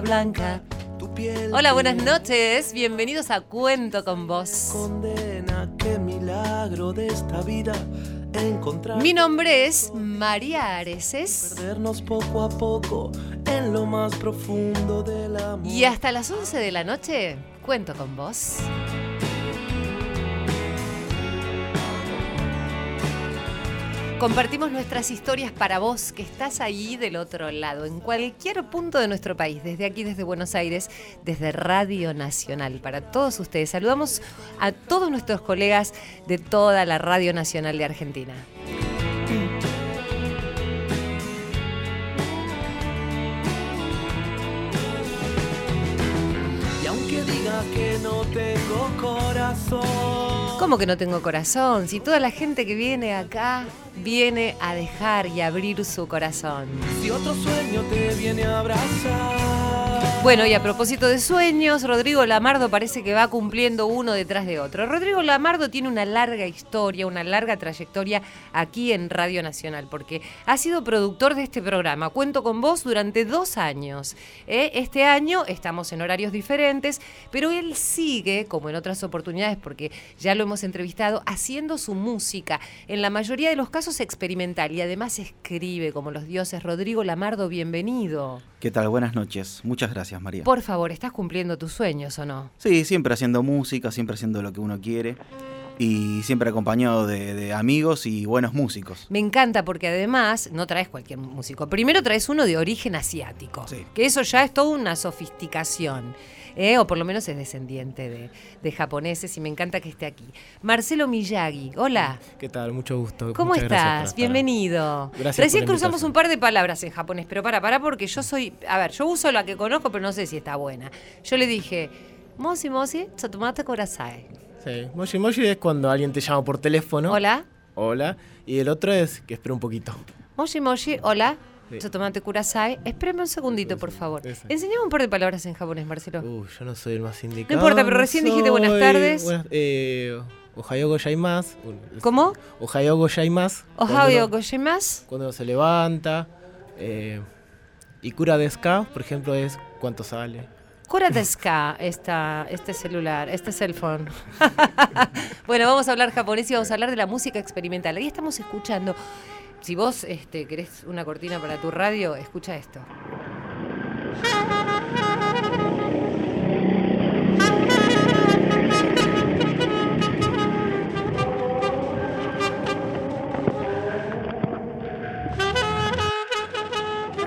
Blanca, tu piel. Hola, buenas noches. Bienvenidos a Cuento con Vos. Condena, qué milagro de esta vida encontrar. Mi nombre es María Areces Perdernos poco a poco en lo más profundo del amor. y hasta las 11 de la noche cuento con vos. Compartimos nuestras historias para vos que estás ahí del otro lado, en cualquier punto de nuestro país, desde aquí, desde Buenos Aires, desde Radio Nacional. Para todos ustedes, saludamos a todos nuestros colegas de toda la Radio Nacional de Argentina. Y aunque diga que no tengo corazón. ¿Cómo que no tengo corazón? Si toda la gente que viene acá viene a dejar y abrir su corazón. Si otro sueño te viene a abrazar. Bueno, y a propósito de sueños, Rodrigo Lamardo parece que va cumpliendo uno detrás de otro. Rodrigo Lamardo tiene una larga historia, una larga trayectoria aquí en Radio Nacional, porque ha sido productor de este programa. Cuento con vos durante dos años. ¿eh? Este año estamos en horarios diferentes, pero él sigue, como en otras oportunidades, porque ya lo hemos entrevistado, haciendo su música, en la mayoría de los casos experimental, y además escribe como los dioses. Rodrigo Lamardo, bienvenido. ¿Qué tal? Buenas noches. Muchas gracias, María. Por favor, ¿estás cumpliendo tus sueños o no? Sí, siempre haciendo música, siempre haciendo lo que uno quiere y siempre acompañado de, de amigos y buenos músicos. Me encanta porque además no traes cualquier músico. Primero traes uno de origen asiático, Sí. que eso ya es toda una sofisticación. ¿Eh? O por lo menos es descendiente de, de japoneses y me encanta que esté aquí. Marcelo Miyagi, hola. ¿Qué tal? Mucho gusto. ¿Cómo Muchas estás? Bienvenido. Gracias Recién cruzamos un par de palabras en japonés, pero para, para, porque yo soy. A ver, yo uso la que conozco, pero no sé si está buena. Yo le dije, Mosi Mosi, Tsutomate Kurasai. Sí. Moshi Moshi es cuando alguien te llama por teléfono. Hola. Hola. Y el otro es que espera un poquito. Moshi Moshi, hola. Sí. Tsutomate Kurasai. Espérame un segundito, por favor. Enseñame un par de palabras en japonés, Marcelo. Uh, yo no soy el más indicado. importa, pero recién dijiste buenas soy- tardes. buenas- eh, Ohayo gozaimasu. ¿Cómo? Ohayo gozaimasu. Uno- gozaimasu. Cuando uno se levanta. Eh, Ikura desu ka, por ejemplo, es cuánto sale. Cura deska esta, este celular, este cell phone. bueno, vamos a hablar japonés y vamos a hablar de la música experimental. Ahí estamos escuchando. Si vos este, querés una cortina para tu radio, escucha esto.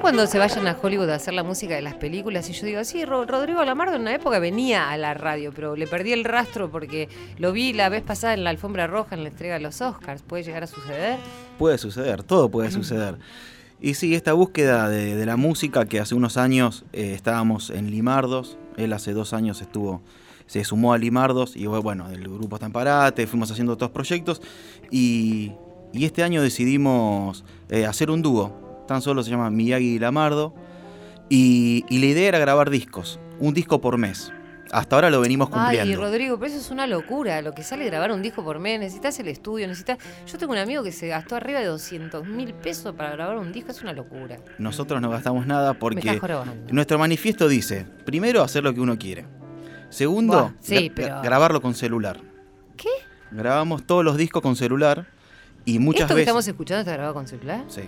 Cuando se vayan a Hollywood a hacer la música de las películas y yo digo, sí, Ro- Rodrigo Lamardo en una época venía a la radio, pero le perdí el rastro porque lo vi la vez pasada en la alfombra roja en la entrega de los Oscars. ¿Puede llegar a suceder? Puede suceder, todo puede suceder. Y sí, esta búsqueda de, de la música que hace unos años eh, estábamos en Limardos, él hace dos años estuvo, se sumó a Limardos y bueno, el grupo está en parate, fuimos haciendo otros proyectos y, y este año decidimos eh, hacer un dúo, tan solo se llama Miyagi y Lamardo y, y la idea era grabar discos, un disco por mes. Hasta ahora lo venimos Ay, cumpliendo. Rodrigo, pero eso es una locura. Lo que sale grabar un disco por mes, necesitas el estudio, necesitas... Yo tengo un amigo que se gastó arriba de 200 mil pesos para grabar un disco, es una locura. Nosotros no gastamos nada porque nuestro manifiesto dice, primero hacer lo que uno quiere. Segundo, Buah, sí, gra- pero- grabarlo con celular. ¿Qué? Grabamos todos los discos con celular y muchas ¿Esto que veces estamos escuchando está grabado con celular? Sí.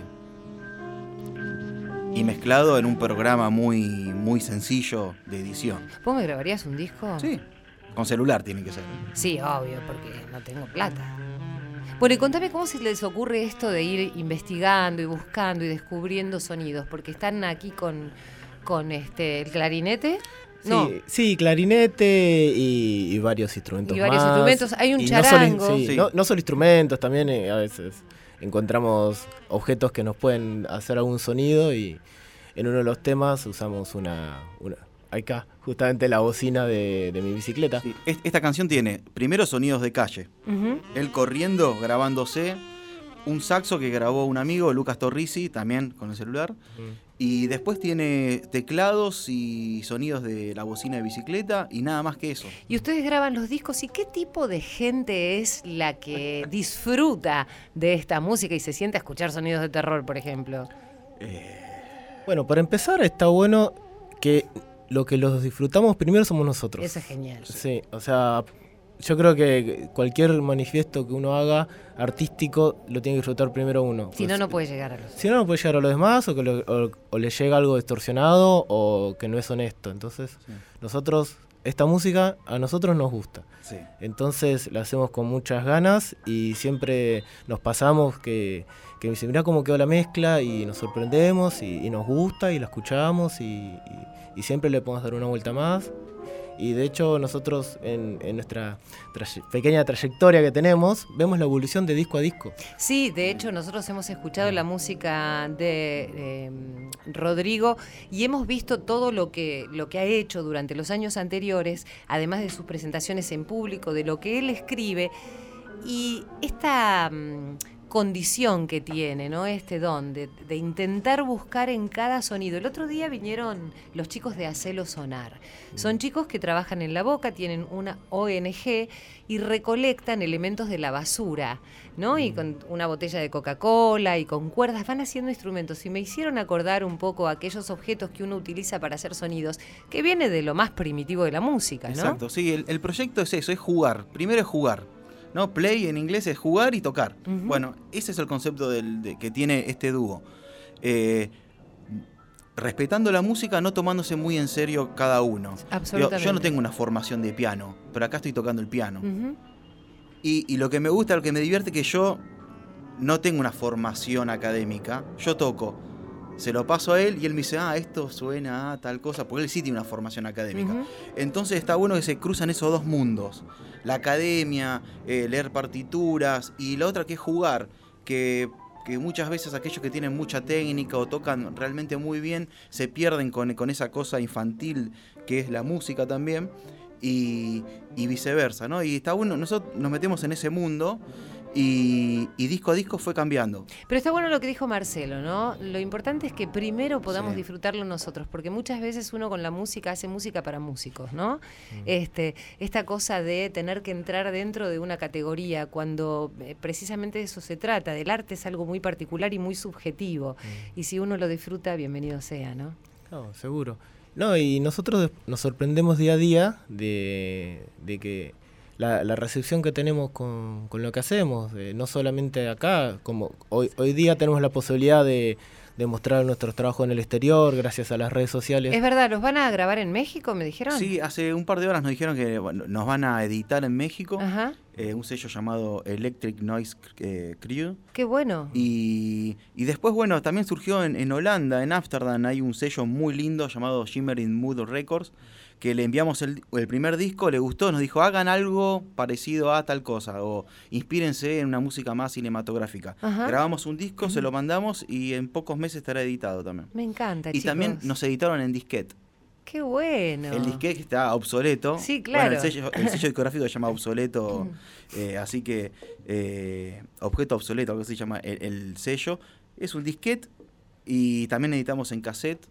Y mezclado en un programa muy muy sencillo de edición. ¿Vos me grabarías un disco? Sí. Con celular tiene que ser. Sí, obvio, porque no tengo plata. Bueno, y contame cómo se les ocurre esto de ir investigando y buscando y descubriendo sonidos, porque están aquí con, con este el clarinete. No, Sí, sí, clarinete y, y varios instrumentos Y varios más. instrumentos. Hay un Y no solo- charango. sí, Sí. No, no solo instrumentos, también eh, a veces encontramos objetos que nos pueden hacer algún sonido y en uno de los temas usamos una... una acá, justamente la bocina de, de mi bicicleta. Sí, Esta canción tiene primero sonidos de calle. Él corriendo, grabándose. Un saxo que grabó un amigo, Lucas Torrisi, también con el celular. Mm. Y después tiene teclados y sonidos de la bocina de bicicleta y nada más que eso. Y ustedes graban los discos. ¿Y qué tipo de gente es la que disfruta de esta música y se siente a escuchar sonidos de terror, por ejemplo? Bueno, para empezar está bueno que lo que los disfrutamos primero somos nosotros. Eso es genial. Sí, o sea, yo creo que cualquier manifiesto que uno haga artístico lo tiene que disfrutar primero uno. Si no, Pues, no puede llegar a los... Si no, no puede llegar a los demás o que lo- o- o le llega algo distorsionado o que no es honesto. Entonces, Sí. nosotros, esta música a nosotros nos gusta. Sí. Entonces la hacemos con muchas ganas y siempre nos pasamos que, que dice, mirá cómo quedó la mezcla y nos sorprendemos y, y nos gusta y la escuchamos y, y- y siempre le podemos dar una vuelta más. Y de hecho nosotros en, nuestra pequeña trayectoria que tenemos vemos la evolución de disco a disco. Sí, de hecho nosotros hemos escuchado la música de eh, Rodrigo y hemos visto todo lo que, lo que ha hecho durante los años anteriores, además de sus presentaciones en público, de lo que él escribe y esta mm, condición que tiene, ¿no? Este don de, de intentar buscar en cada sonido. El otro día vinieron los chicos de Hacelo Sonar. Son chicos que trabajan en la boca, tienen una ONG y recolectan elementos de la basura, ¿no? Y con una botella de Coca-Cola y con cuerdas van haciendo instrumentos y me hicieron acordar un poco aquellos objetos que uno utiliza para hacer sonidos, que viene de lo más primitivo de la música, ¿no? Exacto, sí, el, el proyecto es eso, es jugar. Primero es jugar. ¿No? Play en inglés es jugar y tocar. Ujú. Bueno, ese es el concepto del- de- que tiene este dúo. Eh, respetando la música, no tomándose muy en serio cada uno. Absolutamente. yo no tengo una formación de piano, pero acá estoy tocando el piano. Ujú. Y, y lo que me gusta, lo que me divierte que yo no tengo una formación académica. Yo toco, se lo paso a él y él me dice, ah, esto suena a tal cosa, porque él sí tiene una formación académica. Ujú. Entonces está bueno que se cruzan esos dos mundos. La academia, eh, leer partituras y la otra que es jugar, que, que muchas veces aquellos que tienen mucha técnica o tocan realmente muy bien se pierden con, con esa cosa infantil que es la música también y, y viceversa, ¿no? Y está bueno, nosotros nos metemos en ese mundo y, y disco a disco fue cambiando. Pero está bueno lo que dijo Marcelo, ¿no? Lo importante es que primero podamos Sí. disfrutarlo nosotros, porque muchas veces uno con la música hace música para músicos, ¿no? Este, esta cosa de tener que entrar dentro de una categoría, cuando eh, precisamente de eso se trata. Del arte es algo muy particular y muy subjetivo. Y si uno lo disfruta, bienvenido sea, ¿no? No, seguro. No, y nosotros nos sorprendemos día a día de, de que la, la recepción que tenemos con, con lo que hacemos, eh, no solamente acá, como hoy, hoy día tenemos la posibilidad de, de mostrar nuestros trabajos en el exterior gracias a las redes sociales. Es verdad, ¿los van a grabar en México, me dijeron? Sí, hace un par de horas nos dijeron que bueno, nos van a editar en México Ajá, eh, un sello llamado Electric Noise eh, Crew. qué bueno. Y, y después, bueno, también surgió en, en Holanda, en Ámsterdam, hay un sello muy lindo llamado Shimmering Mood Records, que le enviamos el, el primer disco, le gustó, nos dijo, hagan algo parecido a tal cosa, o inspírense en una música más cinematográfica. Ajá. Grabamos un disco, se lo mandamos y en pocos meses estará editado también. Me encanta, Y también nos editaron en disquete. Qué bueno. El disquete está obsoleto. Sí, Bueno, claro. el, sello, el sello discográfico se llama obsoleto, eh, así que eh, objeto obsoleto, algo así se llama el, el sello. Es un disquete y también editamos en cassette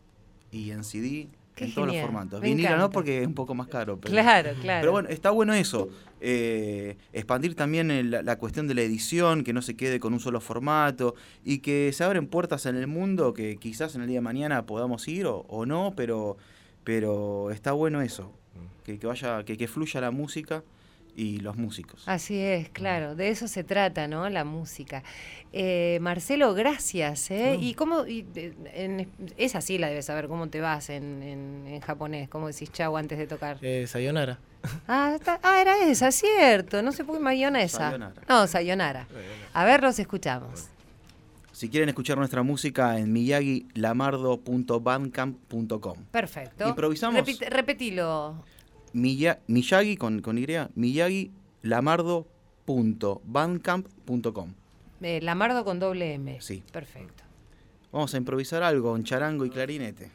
y en CD, Qué en todos los formatos. me Vinilo no encanta. porque es un poco más caro. Pero, Claro, claro. pero bueno, está bueno eso. eh, expandir también el- la, la cuestión de la edición, que no se quede con un solo formato y que se abren puertas en el mundo que quizás en el día de mañana podamos ir o, o no, pero, pero está bueno eso. Que, que vaya, que, que fluya la música y los músicos. Así es, claro, de eso se trata, ¿no? La música. Eh, Marcelo, gracias. ¿eh? ¿Y cómo? y, en- esa sí la debes saber, ¿cómo te vas en, en- en japonés? ¿Cómo decís chau antes de tocar? Eh, sayonara. Ah, está- ah, era esa, cierto. No sé por qué mayonesa. Sayonara. No, sayonara. A ver, los escuchamos. Si quieren escuchar nuestra música en miyagilamardo.bandcamp.com. Perfecto. Improvisamos. Repite- repetilo. Miya- Miyagi con, con Y, miyagilamardo.bandcamp.com. Eh, Lamardo con doble M. Sí. Perfecto. Vamos a improvisar algo en charango y clarinete.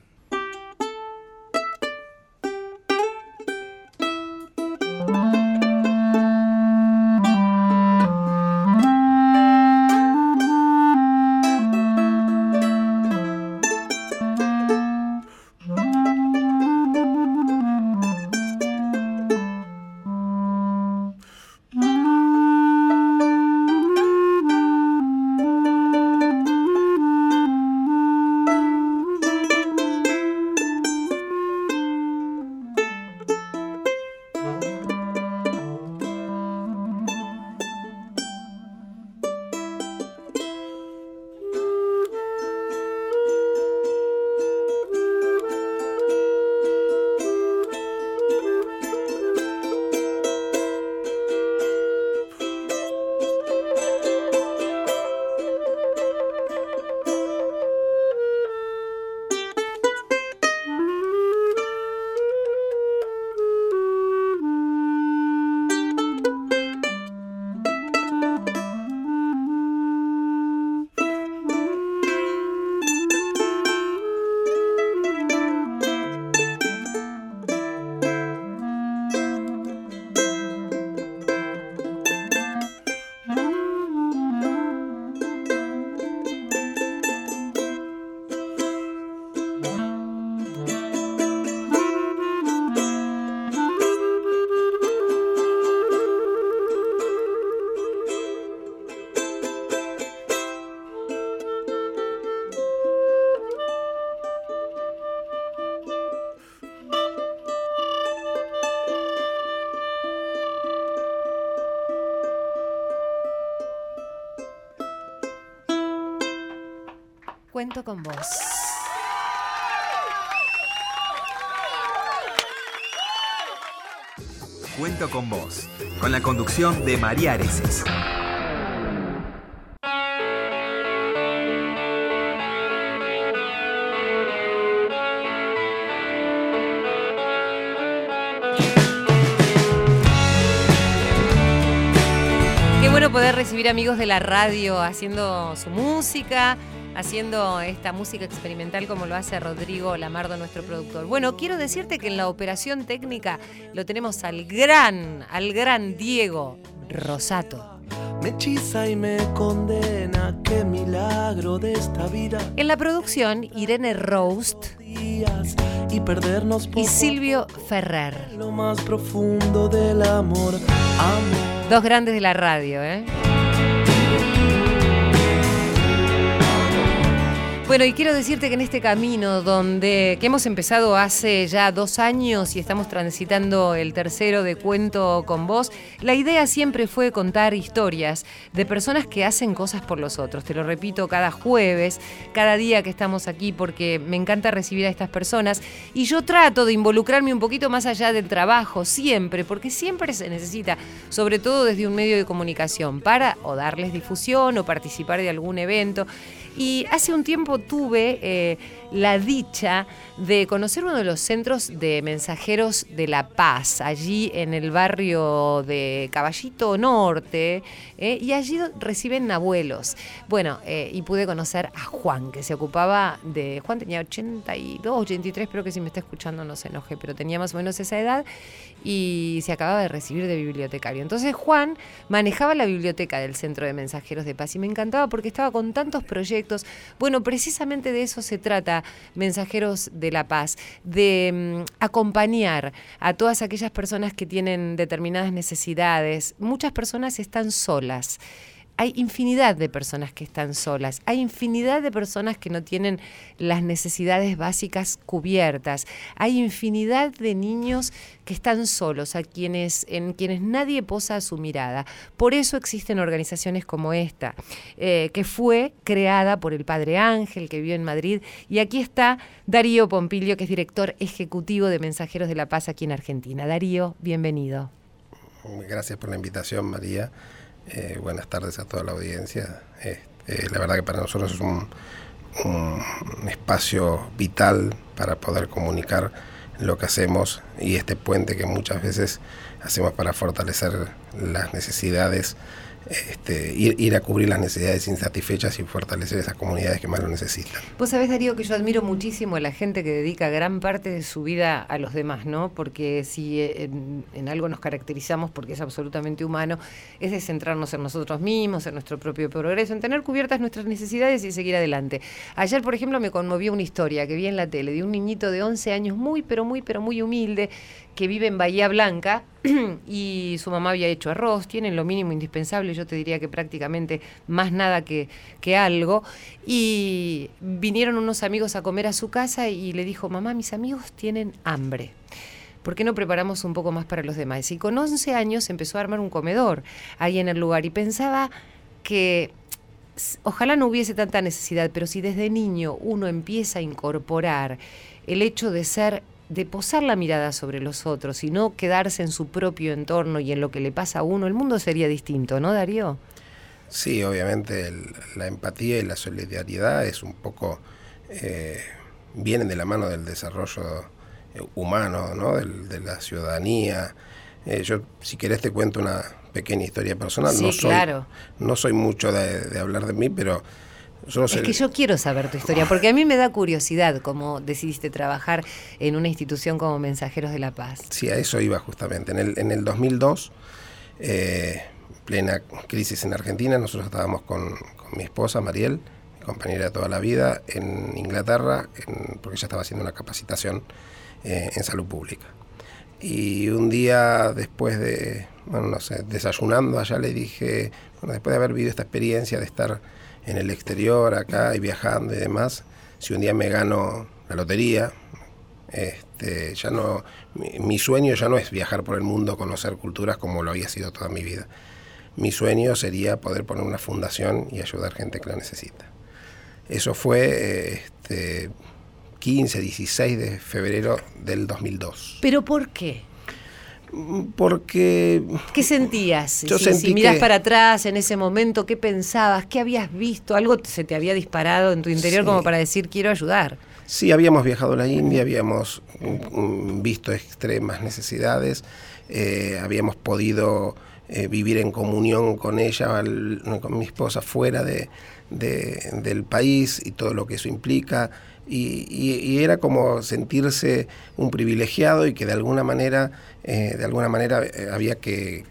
Cuento con vos. Cuento con vos, con la conducción de María Areces. Qué bueno poder recibir amigos de la radio haciendo su música, haciendo esta música experimental como lo hace Rodrigo Lamardo, nuestro productor. Bueno, quiero decirte que en la operación técnica lo tenemos al gran, al gran Diego Rosato. Me hechiza y me condena, qué milagro de esta vida. En la producción, Irene Roast y perdernos y Silvio Ferrer. lo más profundo del amor. Amor. Dos grandes de la radio, ¿eh? Bueno, y quiero decirte que en este camino donde que hemos empezado hace ya dos años y estamos transitando el tercero de Cuento con vos, la idea siempre fue contar historias de personas que hacen cosas por los otros. Te lo repito cada jueves, cada día que estamos aquí, porque me encanta recibir a estas personas y yo trato de involucrarme un poquito más allá del trabajo, siempre, porque siempre se necesita, sobre todo desde un medio de comunicación, para o darles difusión o participar de algún evento. Y hace un tiempo tuve eh, la dicha de conocer uno de los centros de mensajeros de La Paz, allí en el barrio de Caballito Norte, eh, y allí reciben abuelos. Bueno, eh, y pude conocer a Juan, que se ocupaba de... Juan tenía 82, 83, espero que si me está escuchando no se enoje, pero tenía más o menos esa edad y se acababa de recibir de bibliotecario. Entonces Juan manejaba la biblioteca del Centro de Mensajeros de Paz y me encantaba porque estaba con tantos proyectos. Bueno, precisamente de eso se trata, Mensajeros de la Paz, de mm, acompañar a todas aquellas personas que tienen determinadas necesidades. Muchas personas están solas. Hay infinidad de personas que están solas, hay infinidad de personas que no tienen las necesidades básicas cubiertas, hay infinidad de niños que están solos, a quienes, en quienes nadie posa su mirada. Por eso existen organizaciones como esta, eh, que fue creada por el padre Ángel, que vive en Madrid, y aquí está Darío Pompilio, que es director ejecutivo de Mensajeros de la Paz aquí en Argentina. Darío, bienvenido. Gracias por la invitación, María. Eh, buenas tardes a toda la audiencia. Este, la verdad que para nosotros es un, un espacio vital para poder comunicar lo que hacemos y este puente que muchas veces hacemos para fortalecer las necesidades, este, ir, a cubrir las necesidades insatisfechas y fortalecer esas comunidades que más lo necesitan. Vos sabés, Darío, que yo admiro muchísimo a la gente que dedica gran parte de su vida a los demás, ¿no? Porque si eh, en, en algo nos caracterizamos, porque es absolutamente humano, es de centrarnos en nosotros mismos, en nuestro propio progreso, en tener cubiertas nuestras necesidades y seguir adelante. Ayer, por ejemplo, me conmovió una historia que vi en la tele de un niñito de 11 años muy, pero muy, pero muy humilde, que vive en Bahía Blanca y su mamá había hecho arroz, tienen lo mínimo indispensable, yo te diría que prácticamente más nada que, que algo, y vinieron unos amigos a comer a su casa y le dijo, mamá, mis amigos tienen hambre. ¿Por qué no preparamos un poco más para los demás? Y con 11 años empezó a armar un comedor ahí en el lugar y pensaba que ojalá no hubiese tanta necesidad, pero si desde niño uno empieza a incorporar el hecho de ser de posar la mirada sobre los otros y no quedarse en su propio entorno y en lo que le pasa a uno, el mundo sería distinto, ¿no, Darío? Sí, obviamente el- la empatía y la solidaridad es un poco, eh, vienen de la mano del desarrollo eh, humano, ¿no? De la ciudadanía. Eh, yo, si querés, te cuento una pequeña historia personal. Sí, no soy, claro. No soy mucho de, de hablar de mí, pero yo no sé. Es que yo quiero saber tu historia, porque a mí me da curiosidad cómo decidiste trabajar en una institución como Mensajeros de la Paz. Sí, a eso iba justamente. En el, en el 2002, eh, plena crisis en Argentina, nosotros estábamos con, con mi esposa, Mariel, mi compañera de toda la vida, en Inglaterra, en- porque ella estaba haciendo una capacitación eh, en salud pública. Y un día después de, bueno, no sé, desayunando allá le dije, bueno, después de haber vivido esta experiencia de estar en el exterior, acá y viajando y demás, si un día me gano la lotería, este, ya no, mi, sueño ya no es viajar por el mundo, conocer culturas como lo había sido toda mi vida. Mi sueño sería poder poner una fundación y ayudar gente que la necesita. Eso fue este, 15, 16 de febrero del 2002. ¿Pero por qué? Porque... ¿Qué sentías? Yo si, sentí si mirás que- para atrás en ese momento, ¿qué pensabas? ¿Qué habías visto? ¿Algo se te había disparado en tu interior Sí. como para decir quiero ayudar? Sí, habíamos viajado a la India, habíamos mm, mm, visto extremas necesidades, eh, habíamos podido eh, vivir en comunión con ella, al- con mi esposa, fuera de, de- del país y todo lo que eso implica. Y, y- y era como sentirse un privilegiado y que de alguna manera, eh, de alguna manera eh, había que,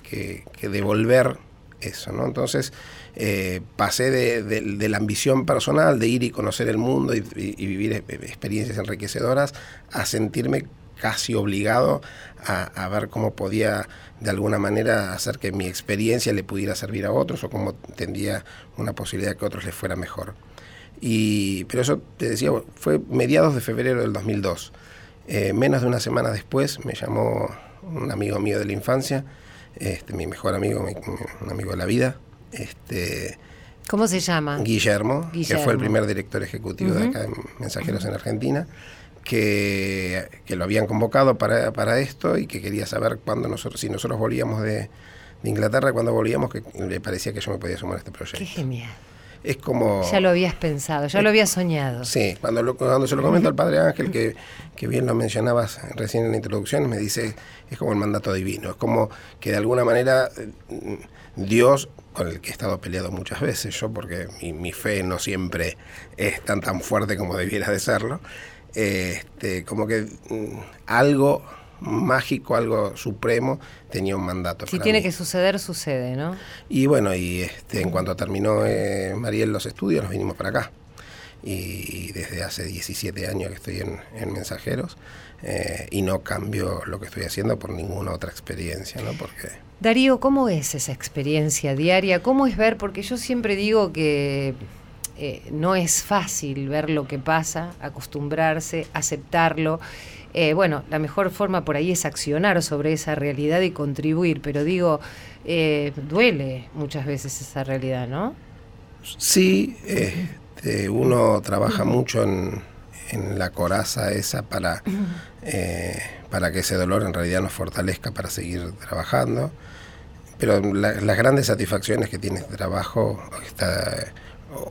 devolver eso, ¿no? Entonces eh, pasé de, la ambición personal de ir y conocer el mundo y, vivir e- experiencias enriquecedoras a sentirme casi obligado a, a ver cómo podía de alguna manera hacer que mi experiencia le pudiera servir a otros o cómo tendría una posibilidad que a otros les fuera mejor. Y, pero eso, te decía, fue mediados de febrero del 2002. Eh, menos de una semana después me llamó un amigo mío de la infancia, este, mi mejor amigo, mi- un amigo de la vida, este, ¿Cómo se llama? Guillermo, que fue el primer director ejecutivo de acá en Mensajeros en Argentina, que, que lo habían convocado para, para esto y que quería saber cuándo nosotros, si nosotros volvíamos de, de Inglaterra, cuando volvíamos, que le parecía que yo me podía sumar a este Qué proyecto. genial. Es como... Ya lo habías pensado, ya lo habías soñado. Sí, cuando, lo- cuando se lo comento al padre Ángel, que, que bien lo mencionabas recién en la introducción, me dice, es como el mandato divino, es como que de alguna manera eh, Dios, con el que he estado peleado muchas veces, yo porque mi, mi fe no siempre es tan tan fuerte como debiera de serlo, eh, este, como que mm, algo mágico, algo supremo, tenía un mandato. Si para tiene mí. que suceder, sucede, ¿no? Y bueno, y este, en cuanto terminó eh, Mariel los estudios, nos vinimos para acá. Y desde hace 17 años que estoy en, en Mensajeros eh, y no cambio lo que estoy haciendo por ninguna otra experiencia, ¿no? Porque Darío, ¿cómo es esa experiencia diaria? ¿Cómo es ver? Porque yo siempre digo que eh, no es fácil ver lo que pasa, acostumbrarse, aceptarlo. Eh, bueno, la mejor forma por ahí es accionar sobre esa realidad y contribuir, pero digo, eh, duele muchas veces esa realidad, ¿no? sí, este, uno trabaja mucho en, la coraza esa para, eh, para que ese dolor en realidad nos fortalezca para seguir trabajando. Pero la- las grandes satisfacciones que tiene este trabajo, esta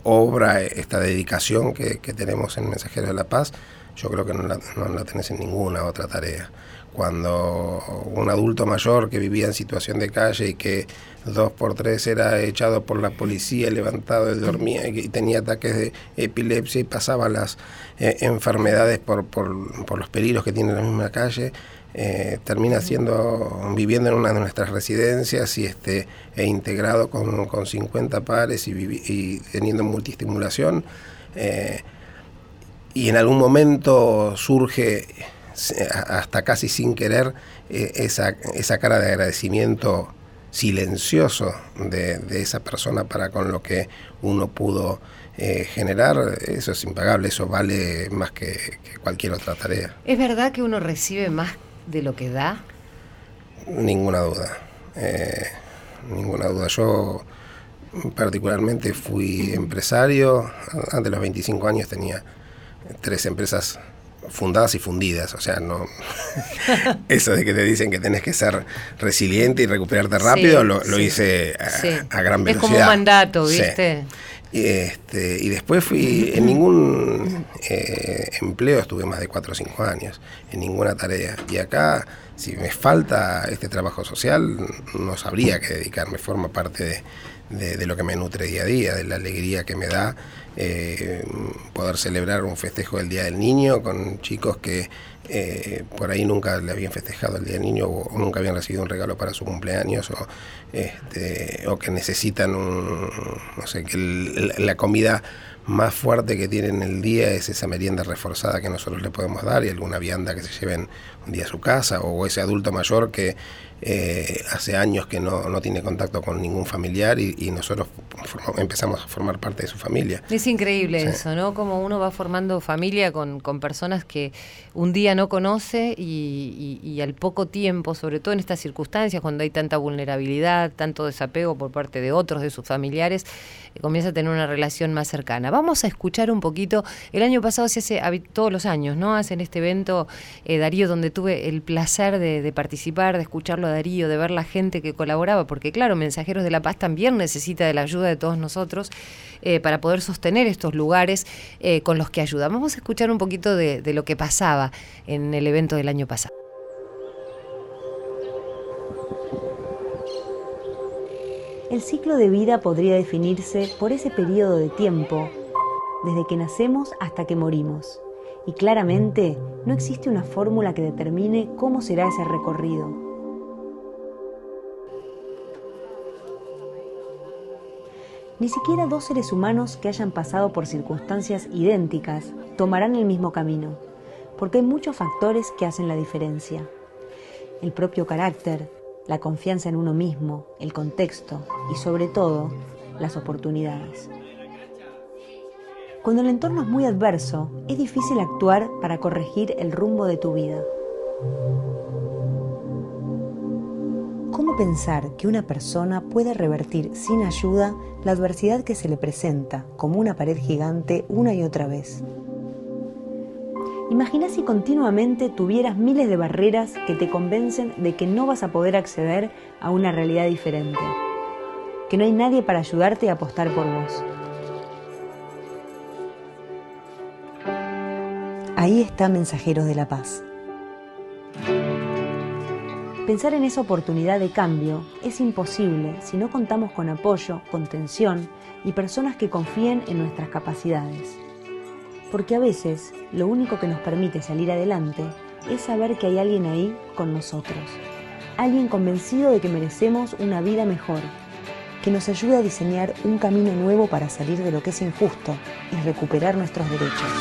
obra, esta dedicación que, que tenemos en Mensajeros de la Paz, yo creo que no la, no la tenés en ninguna otra tarea. Cuando un adulto mayor que vivía en situación de calle y que dos por tres era echado por la policía, levantado y dormía y tenía ataques de epilepsia y pasaba las eh, enfermedades por, por, por los peligros que tiene la misma calle, eh, termina siendo viviendo en una de nuestras residencias y este e integrado con, con 50 pares y, y teniendo multiestimulación eh, y en algún momento surge a- hasta casi sin querer eh, esa, esa cara de agradecimiento silencioso de, de esa persona para con lo que uno pudo eh, generar, eso es impagable, eso vale más que, que cualquier otra tarea. ¿Es verdad que uno recibe más de lo que da? Ninguna duda. Eh, ninguna duda. Yo particularmente fui empresario. Antes de los 25 años tenía tres empresas fundadas y fundidas. O sea, no. Eso de que te dicen que tenés que ser resiliente y recuperarte rápido, Sí, lo, lo sí, hice a, sí. a gran Es velocidad. como un mandato. ¿viste? Y, este, y después fui, en ningún eh, empleo estuve más de 4 o 5 años, en ninguna tarea. Y acá, si me falta este trabajo social, no sabría qué dedicarme, forma parte de, de- lo que me nutre día a día, de la alegría que me da eh, poder celebrar un festejo del Día del Niño con chicos que eh, por ahí nunca le habían festejado el Día del Niño o, o nunca habían recibido un regalo para su cumpleaños o, este, o que necesitan un, no sé, que el- la comida más fuerte que tienen el día es esa merienda reforzada que nosotros le podemos dar y alguna vianda que se lleven un día a su casa o ese adulto mayor que eh, hace años que no, no, tiene contacto con ningún familiar y, y nosotros empezamos a formar parte de su familia. Es increíble eso, ¿no? Como uno va formando familia con, con personas que un día no conoce y, y, al poco tiempo, sobre todo en estas circunstancias, cuando hay tanta vulnerabilidad, tanto desapego por parte de otros, de sus familiares, eh, comienza a tener una relación más cercana. Vamos a escuchar un poquito, el año pasado se hace, todos los años, ¿no? Hacen este evento, eh, Darío, donde tuve el placer de, de participar, de escucharlo Darío, de ver la gente que colaboraba, porque claro, Mensajeros de la Paz también necesita de la ayuda de todos nosotros eh, para poder sostener estos lugares eh, con los que ayuda. Vamos a escuchar un poquito de, de lo que pasaba en el evento del año pasado. El ciclo de vida podría definirse por ese periodo de tiempo, desde que nacemos hasta que morimos. Y claramente no existe una fórmula que determine cómo será ese recorrido. Ni siquiera dos seres humanos que hayan pasado por circunstancias idénticas tomarán el mismo camino, porque hay muchos factores que hacen la diferencia. El propio carácter, la confianza en uno mismo, el contexto y sobre todo las oportunidades. Cuando el entorno es muy adverso, es difícil actuar para corregir el rumbo de tu vida. ¿Cómo pensar que una persona puede revertir sin ayuda la adversidad que se le presenta como una pared gigante una y otra vez? Imagina si continuamente tuvieras miles de barreras que te convencen de que no vas a poder acceder a una realidad diferente, que no hay nadie para ayudarte a apostar por vos. Ahí está Mensajeros de la Paz Pensar en esa oportunidad de cambio es imposible si no contamos con apoyo, contención y personas que confíen en nuestras capacidades. Porque a veces lo único que nos permite salir adelante es saber que hay alguien ahí con nosotros. Alguien convencido de que merecemos una vida mejor, que nos ayude a diseñar un camino nuevo para salir de lo que es injusto y recuperar nuestros derechos.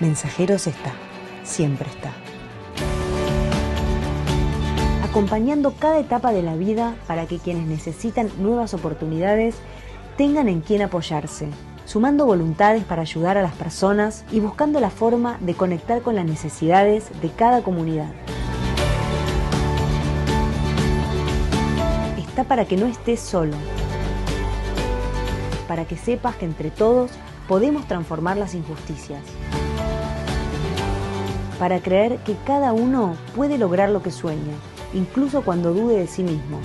Mensajeros está, siempre está acompañando cada etapa de la vida para que quienes necesitan nuevas oportunidades tengan en quien apoyarse, sumando voluntades para ayudar a las personas y buscando la forma de conectar con las necesidades de cada comunidad. Está para que no estés solo, para que sepas que entre todos podemos transformar las injusticias, para creer que cada uno puede lograr lo que sueña incluso cuando dude de sí mismo.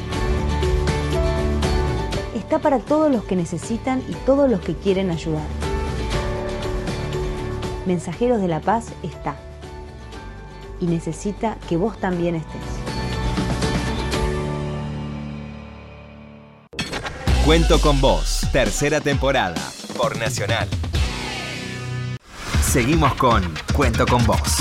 Está para todos los que necesitan y todos los que quieren ayudar. Mensajeros de la Paz está y necesita que vos también estés. Cuento con vos, tercera temporada, por Nacional. Seguimos con Cuento con vos.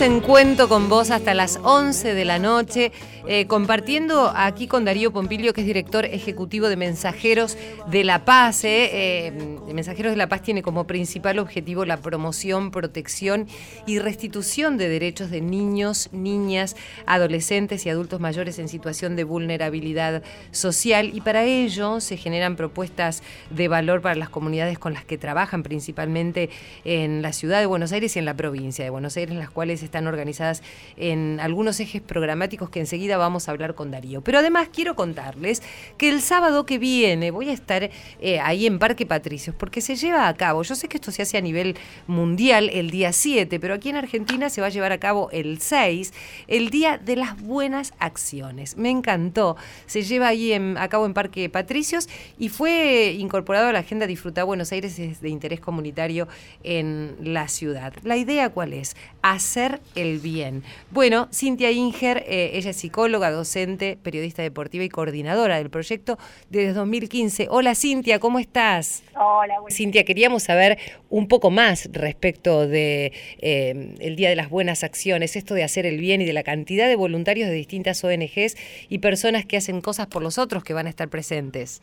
En Cuento con vos hasta las 11 de la noche, eh, compartiendo aquí con Darío Pompilio, que es director ejecutivo de Mensajeros de la Paz. Eh, eh, Mensajeros de la Paz tiene como principal objetivo la promoción, protección y restitución de derechos de niños, niñas, adolescentes y adultos mayores en situación de vulnerabilidad social y para ello se generan propuestas de valor para las comunidades con las que trabajan, principalmente en la ciudad de Buenos Aires y en la provincia de Buenos Aires, en las cuales están organizadas en algunos ejes programáticos que enseguida vamos a hablar con Darío. Pero además quiero contarles que el sábado que viene voy a estar eh, ahí en Parque Patricios, porque se lleva a cabo, yo sé que esto se hace a nivel mundial el día 7, pero aquí en Argentina se va a llevar a cabo el 6, el Día de las Buenas Acciones. Me encantó. Se lleva ahí a cabo en Parque Patricios y fue incorporado a la agenda Disfrutar Buenos Aires de interés comunitario en la ciudad. La idea cuál es? Hacer el bien. Bueno, Cintia Inger, eh, ella es psicóloga, psicóloga, docente, periodista deportiva y coordinadora del proyecto desde 2015. Hola Cintia, ¿cómo estás? Hola, buenas Cintia, queríamos saber un poco más respecto de eh, el Día de las Buenas Acciones, esto de hacer el bien y de la cantidad de voluntarios de distintas ONGs y personas que hacen cosas por los otros que van a estar presentes.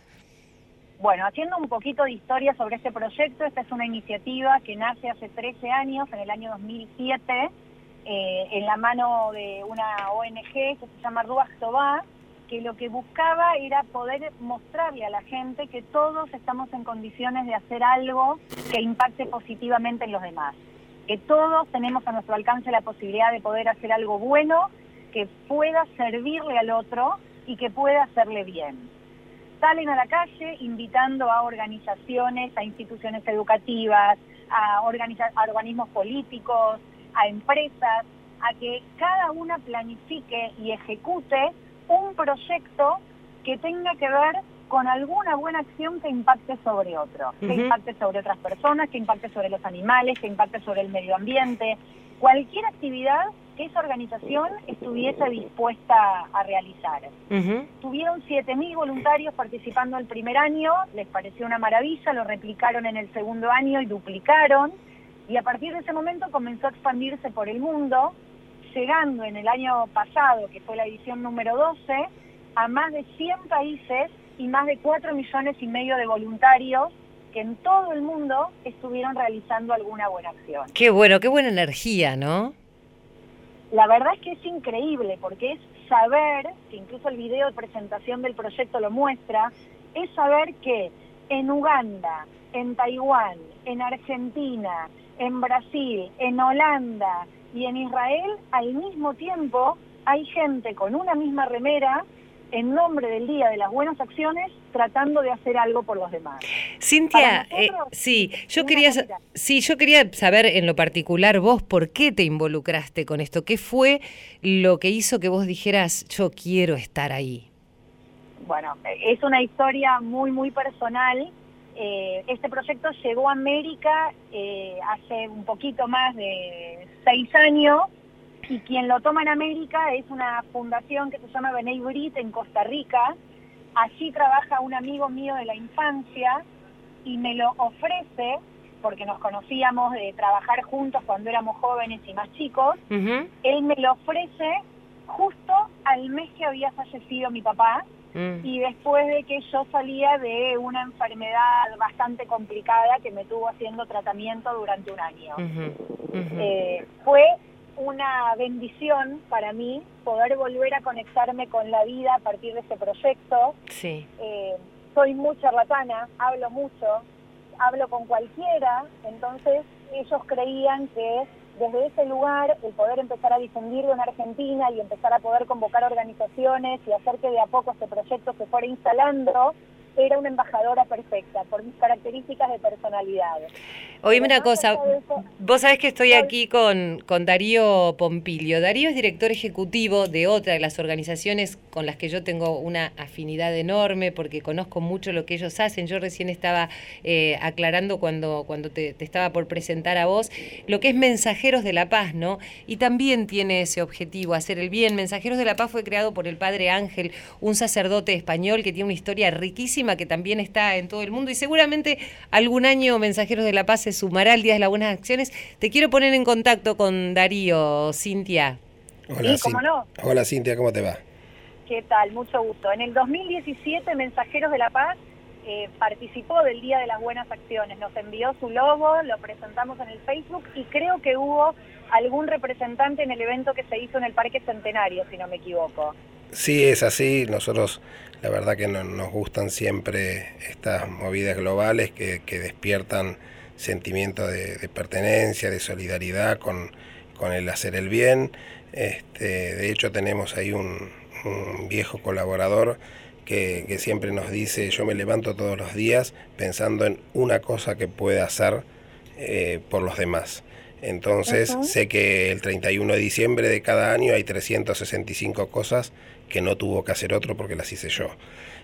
Bueno, haciendo un poquito de historia sobre este proyecto, esta es una iniciativa que nace hace 13 años, en el año 2007, eh, en la mano de una ONG que se llama Ruach Tobá, que lo que buscaba era poder mostrarle a la gente que todos estamos en condiciones de hacer algo que impacte positivamente en los demás, que todos tenemos a nuestro alcance la posibilidad de poder hacer algo bueno, que pueda servirle al otro y que pueda hacerle bien. Salen a la calle invitando a organizaciones, a instituciones educativas, a, organismos políticos, a empresas, a que cada una planifique y ejecute un proyecto que tenga que ver con alguna buena acción que impacte sobre otro, que impacte sobre otras personas, que impacte sobre los animales, que impacte sobre el medio ambiente, cualquier actividad que esa organización estuviese dispuesta a realizar. Tuvieron 7.000 voluntarios participando el primer año, les pareció una maravilla, lo replicaron en el segundo año y duplicaron, y a partir de ese momento comenzó a expandirse por el mundo, llegando en el año pasado, que fue la edición número 12, a más de 100 países y más de 4 millones y medio de voluntarios que en todo el mundo estuvieron realizando alguna buena acción. Qué bueno, qué buena energía, ¿no? La verdad es que es increíble porque es saber, que incluso el video de presentación del proyecto lo muestra, es saber que en Uganda, en Taiwán, en Argentina, en Brasil, en Holanda y en Israel al mismo tiempo hay gente con una misma remera en nombre del Día de las Buenas Acciones tratando de hacer algo por los demás. Cintia, eh, sí, yo quería, sí, yo quería saber en lo particular vos por qué te involucraste con esto, qué fue lo que hizo que vos dijeras yo quiero estar ahí. Bueno, es una historia muy muy personal. Eh, este proyecto llegó a América eh, hace un poquito más de seis años y quien lo toma en América es una fundación que se llama Benei Brit en Costa Rica. Allí trabaja un amigo mío de la infancia y me lo ofrece porque nos conocíamos de trabajar juntos cuando éramos jóvenes y más chicos. Él me lo ofrece justo al mes que había fallecido mi papá mm. y después de que yo salía de una enfermedad bastante complicada que me tuvo haciendo tratamiento durante un año. Eh, fue una bendición para mí poder volver a conectarme con la vida a partir de ese proyecto. Sí. Eh, soy muy charlatana, hablo mucho, hablo con cualquiera, entonces ellos creían que desde ese lugar el poder empezar a difundirlo en Argentina y empezar a poder convocar organizaciones y hacer que de a poco este proyecto se fuera instalando era una embajadora perfecta por mis características de personalidad. Oíme una cosa, vos sabés que estoy aquí con, con Darío Pompilio. Darío es director ejecutivo de otra de las organizaciones con las que yo tengo una afinidad enorme porque conozco mucho lo que ellos hacen. Yo recién estaba eh, aclarando cuando, cuando te, te, estaba por presentar a vos lo que es Mensajeros de la Paz, ¿no? Y también tiene ese objetivo, hacer el bien. Mensajeros de la Paz fue creado por el padre Ángel, un sacerdote español que tiene una historia riquísima que también está en todo el mundo y seguramente algún año Mensajeros de la Paz sumará al Día de las Buenas Acciones. Te quiero poner en contacto con Darío, Cintia. Hola, Hola Cintia, ¿cómo te va? ¿Qué tal? Mucho gusto. En el 2017 Mensajeros de la Paz eh, participó del Día de las Buenas Acciones, nos envió su logo, lo presentamos en el Facebook y creo que hubo algún representante en el evento que se hizo en el Parque Centenario, si no me equivoco. Sí, es así. Nosotros, la verdad que nos gustan siempre estas movidas globales que, que despiertan sentimiento de, pertenencia, de solidaridad con, el hacer el bien. Este, de hecho, tenemos ahí un, viejo colaborador que, siempre nos dice, yo me levanto todos los días pensando en una cosa que pueda hacer eh, por los demás. Entonces, sé que el 31 de diciembre de cada año hay 365 cosas que no tuvo que hacer otro porque las hice yo.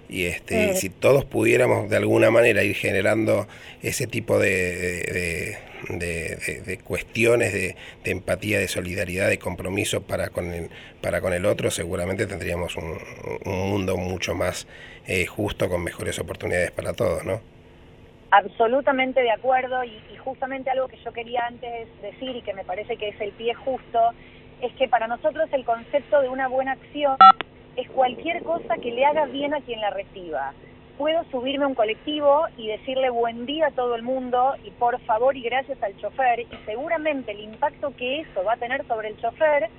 Y este, si todos pudiéramos de alguna manera ir generando ese tipo de, de, cuestiones de, empatía, de solidaridad, de compromiso para con el, para con el otro, seguramente tendríamos un, mundo mucho más eh, justo, con mejores oportunidades para todos, ¿no? Absolutamente de acuerdo y, y justamente algo que yo quería antes decir y que me parece que es el pie justo, es que para nosotros el concepto de una buena acción es cualquier cosa que le haga bien a quien la reciba. Puedo subirme a un colectivo y decirle buen día a todo el mundo y por favor y gracias al chofer y seguramente el impacto que eso va a tener sobre el chofer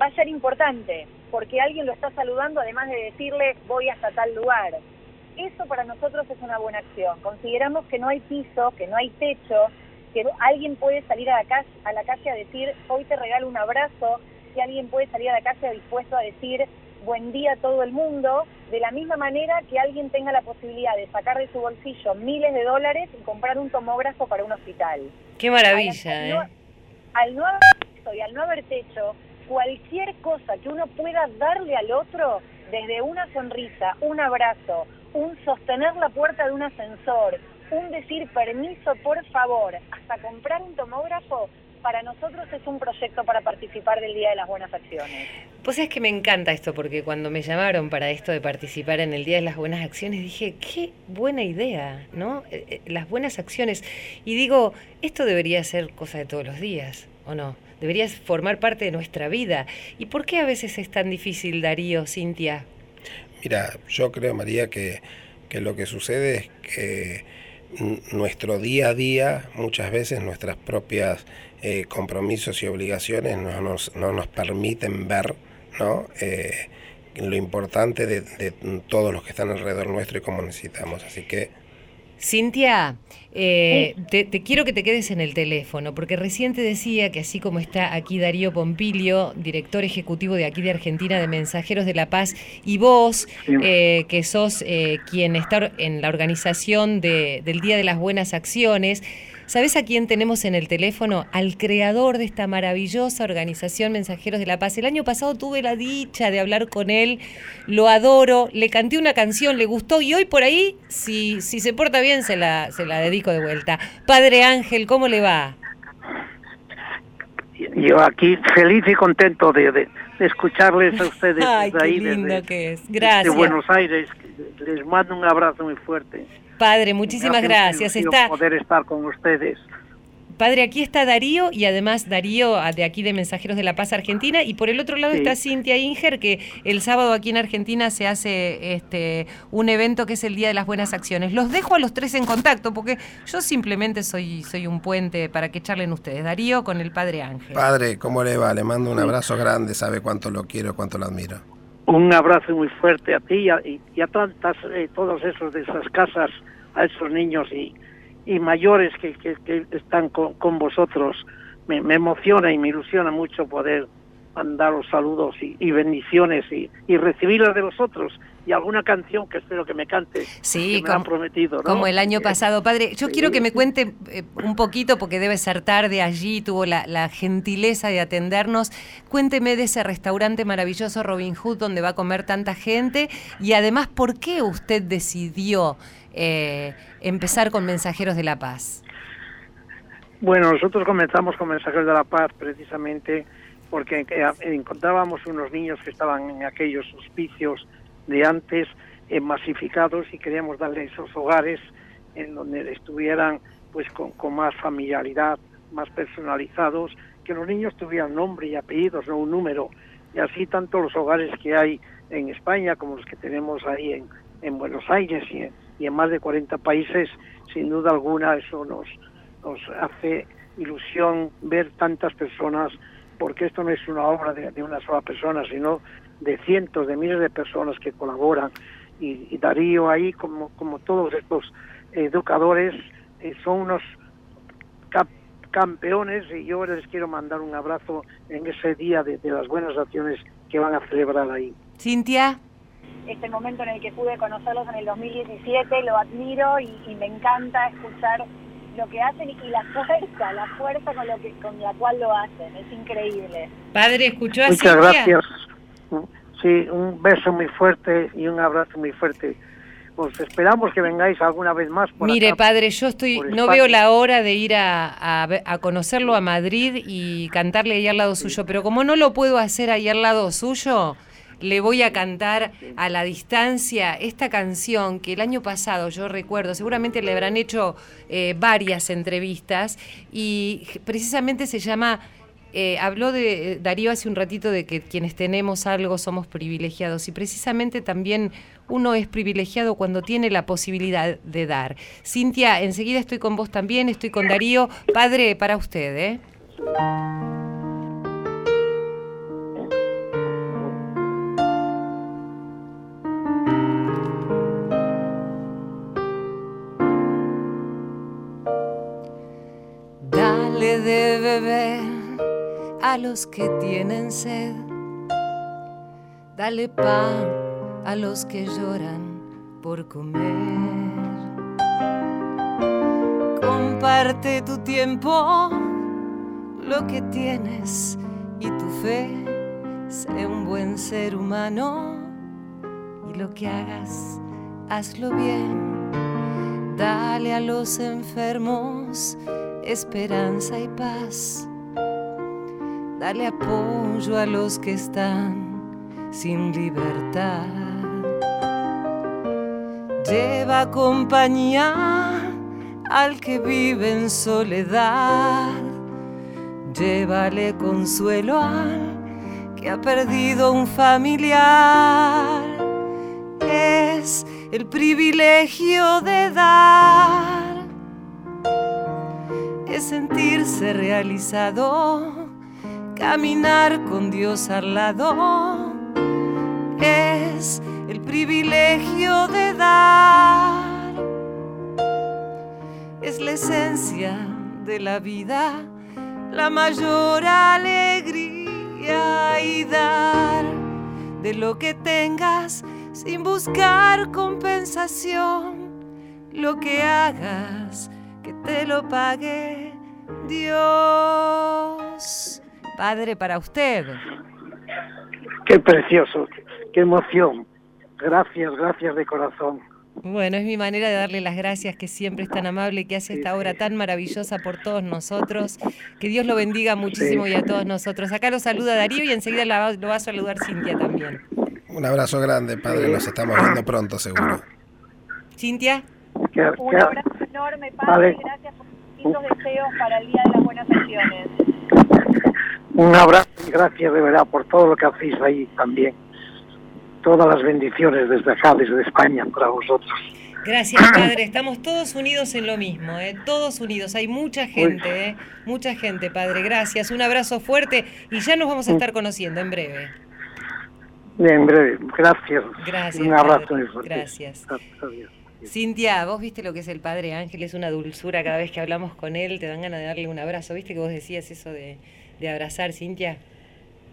va a ser importante porque alguien lo está saludando además de decirle voy hasta tal lugar. Eso para nosotros es una buena acción. Consideramos que no hay piso, que no hay techo, que alguien puede salir a la calle a, la calle a decir hoy te regalo un abrazo, que alguien puede salir a la calle dispuesto a decir buen día a todo el mundo, de la misma manera que alguien tenga la posibilidad de sacar de su bolsillo miles de dólares y comprar un tomógrafo para un hospital. Qué maravilla, ¿eh? al no haber y al no haber techo, cualquier cosa que uno pueda darle al otro, desde una sonrisa, un abrazo, un sostener la puerta de un ascensor, un decir permiso, por favor, hasta comprar un tomógrafo, para nosotros es un proyecto para participar del Día de las Buenas Acciones. Pues es que me encanta esto, porque cuando me llamaron para esto de participar en el Día de las Buenas Acciones, dije, qué buena idea, ¿no? Eh, eh, las buenas acciones. Y digo, esto debería ser cosa de todos los días, ¿o no? Debería formar parte de nuestra vida. ¿Y por qué a veces es tan difícil, Darío, Cintia? Mira, yo creo, María, que, que lo que sucede es que nuestro día a día, muchas veces nuestras propias eh, compromisos y obligaciones no nos, no nos permiten ver ¿no? Eh, lo importante de, de, todos los que están alrededor nuestro y cómo necesitamos. Así que Cintia, eh, te, quiero que te quedes en el teléfono, porque recién te decía que así como está aquí Darío Pompilio, director ejecutivo de aquí de Argentina de Mensajeros de la Paz, y vos, eh, que sos eh, quien está en la organización del Día de las Buenas Acciones, ¿Sabes a quién tenemos en el teléfono? Al creador de esta maravillosa organización Mensajeros de la Paz. El año pasado tuve la dicha de hablar con él, lo adoro, le canté una canción, le gustó y hoy por ahí, si, si se porta bien, se la, se la dedico de vuelta. Padre Ángel, ¿cómo le va? Yo aquí feliz y contento de, escucharles a ustedes Ay, qué lindo que es. Gracias. De Buenos Aires. Les mando un abrazo muy fuerte. Padre, muchísimas gracias. Está poder estar con ustedes. Padre, aquí está Darío y además Darío de aquí de Mensajeros de la Paz Argentina y por el otro lado está Cintia Inger que el sábado aquí en Argentina se hace este un evento que es el Día de las Buenas Acciones. Los dejo a los tres en contacto porque yo simplemente soy soy un puente para que charlen ustedes. Darío con el Padre Ángel. Padre, ¿cómo le va? Le mando un abrazo grande, sabe cuánto lo quiero, cuánto lo admiro. Un abrazo muy fuerte a ti y a, tantas, eh, todos esos de esas casas, a esos niños y, y mayores que, que, están con, vosotros. Me, me, emociona y me ilusiona mucho poder mandaros saludos y, bendiciones y, y, recibirlas de vosotros y alguna canción que espero que me cante. Sí, me han prometido. Como el año pasado. Padre, yo quiero que me cuente eh, un poquito, porque debe ser tarde allí, tuvo la, la, gentileza de atendernos. Cuénteme de ese restaurante maravilloso Robin Hood donde va a comer tanta gente y además, ¿por qué usted decidió eh, empezar con Mensajeros de la Paz? Bueno, nosotros comenzamos con Mensajeros de la Paz precisamente porque encontrábamos unos niños que estaban en aquellos hospicios de antes eh, masificados y queríamos darle esos hogares en donde estuvieran pues con, más familiaridad, más personalizados, que los niños tuvieran nombre y apellidos, no un número, y así tanto los hogares que hay en España como los que tenemos ahí en, en Buenos Aires y y en más de 40 países, sin duda alguna eso nos, nos hace ilusión ver tantas personas, porque esto no es una obra de, una sola persona, sino de cientos, de miles de personas que colaboran. Y, Darío ahí, como, como todos estos educadores, eh, son unos campeones y yo les quiero mandar un abrazo en ese día de, de las buenas acciones que van a celebrar ahí. Cintia este momento en el que pude conocerlos en el 2017, lo admiro y, me encanta escuchar lo que hacen y la fuerza, la fuerza con, lo que, con la cual lo hacen, es increíble. Padre, ¿escuchó a Muchas gracias. Sí, un beso muy fuerte y un abrazo muy fuerte. Os esperamos que vengáis alguna vez más. Por Mire, acá, padre, yo estoy, por no veo la hora de ir a, a ve- a conocerlo a Madrid y cantarle ahí al lado suyo, pero como no lo puedo hacer ahí al lado suyo, le voy a cantar a la distancia esta canción que el año pasado yo recuerdo, seguramente le habrán hecho eh, varias entrevistas y precisamente se llama eh, habló de Darío hace un ratito de que quienes tenemos algo somos privilegiados y precisamente también uno es privilegiado cuando tiene la posibilidad de dar. Cintia, enseguida estoy con vos también, estoy con Darío. Padre, para usted, ¿eh? Dale de beber a los que tienen sed. Dale pan a los que lloran por comer. Comparte tu tiempo, lo que tienes y tu fe. Sé un buen ser humano y lo que hagas, hazlo bien. Dale a los enfermos esperanza y paz. Dale apoyo a los que están sin libertad. Lleva compañía al que vive en soledad. Llévale consuelo al que ha perdido un familiar. Es el privilegio de dar es sentirse realizado, caminar con Dios al lado, es el privilegio de dar, es la esencia de la vida, la mayor alegría y dar de lo que tengas sin buscar compensación, lo que hagas que te lo pague Dios. Padre, para usted. Qué precioso, qué emoción. Gracias, gracias de corazón. Bueno, es mi manera de darle las gracias, que siempre es tan amable que hace esta obra tan maravillosa por todos nosotros. Que Dios lo bendiga muchísimo y a todos nosotros. Acá lo saluda Darío y enseguida lo va a saludar Cintia también. Un abrazo grande, padre. Nos estamos viendo pronto, seguro. Cintia. Que- Un que- abrazo enorme, padre. Vale. Gracias por sus lindos deseos para el Día de las Buenas Acciones. un abrazo y gracias de verdad por todo lo que hacéis ahí también. Todas las bendiciones desde acá, desde España, para vosotros. Gracias, Padre. Estamos todos unidos en lo mismo, ¿eh? todos unidos. Hay mucha gente, ¿eh? mucha gente, Padre. Gracias. Un abrazo fuerte y ya nos vamos a estar conociendo en breve. En breve, gracias. Gracias, Un abrazo padre. fuerte. Gracias. Cintia, vos viste lo que es el Padre Ángel, es una dulzura cada vez que hablamos con él, te dan ganas de darle un abrazo. ¿Viste que vos decías eso de, de abrazar, Cintia?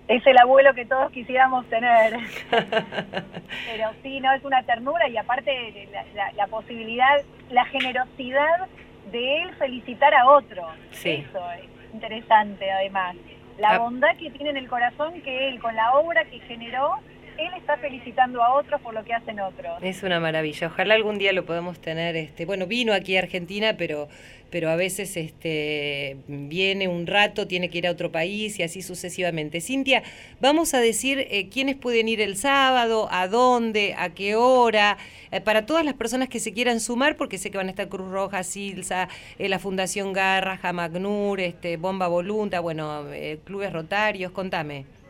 Es el abuelo que todos quisiéramos tener. Pero sí, no, es una ternura y aparte la, la- la posibilidad, la generosidad de él felicitar a otro. Sí. Eso es interesante además. La Ah. bondad que tiene en el corazón que él, con la obra que generó, él está felicitando a otros por lo que hacen otros. Es una maravilla. Ojalá algún día lo podamos tener. Este, bueno, vino aquí a Argentina, pero, pero a veces este, viene un rato, tiene que ir a otro país y así sucesivamente. Cintia, vamos a decir eh, quiénes pueden ir el sábado, a dónde, a qué hora, eh, para todas las personas que se quieran sumar, porque sé que van a estar Cruz Roja, Silsa, eh, la Fundación Garra, Jamagnur, este, Bomba Volunta, bueno, clubes rotarios, contame.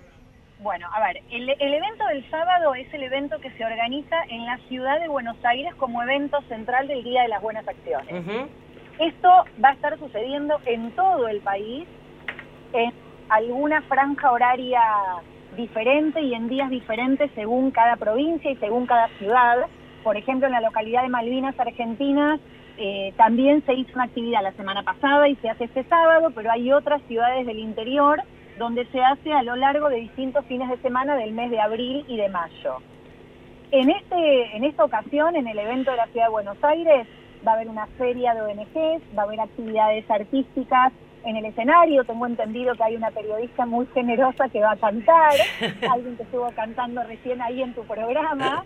Bueno, a ver, el, el evento del sábado es el evento que se organiza en la ciudad de Buenos Aires como evento central del Día de las Buenas Acciones. Esto va a estar sucediendo en todo el país, en alguna franja horaria diferente y en días diferentes según cada provincia y según cada ciudad. Por ejemplo, en la localidad de Malvinas, Argentina, eh, también se hizo una actividad la semana pasada y se hace este sábado, pero hay otras ciudades del interior donde se hace a lo largo de distintos fines de semana del mes de abril y de mayo. En, este, en esta ocasión, en el evento de la Ciudad de Buenos Aires, va a haber una feria de ONGs, va a haber actividades artísticas en el escenario. Tengo entendido que hay una periodista muy generosa que va a cantar, alguien que estuvo cantando recién ahí en tu programa.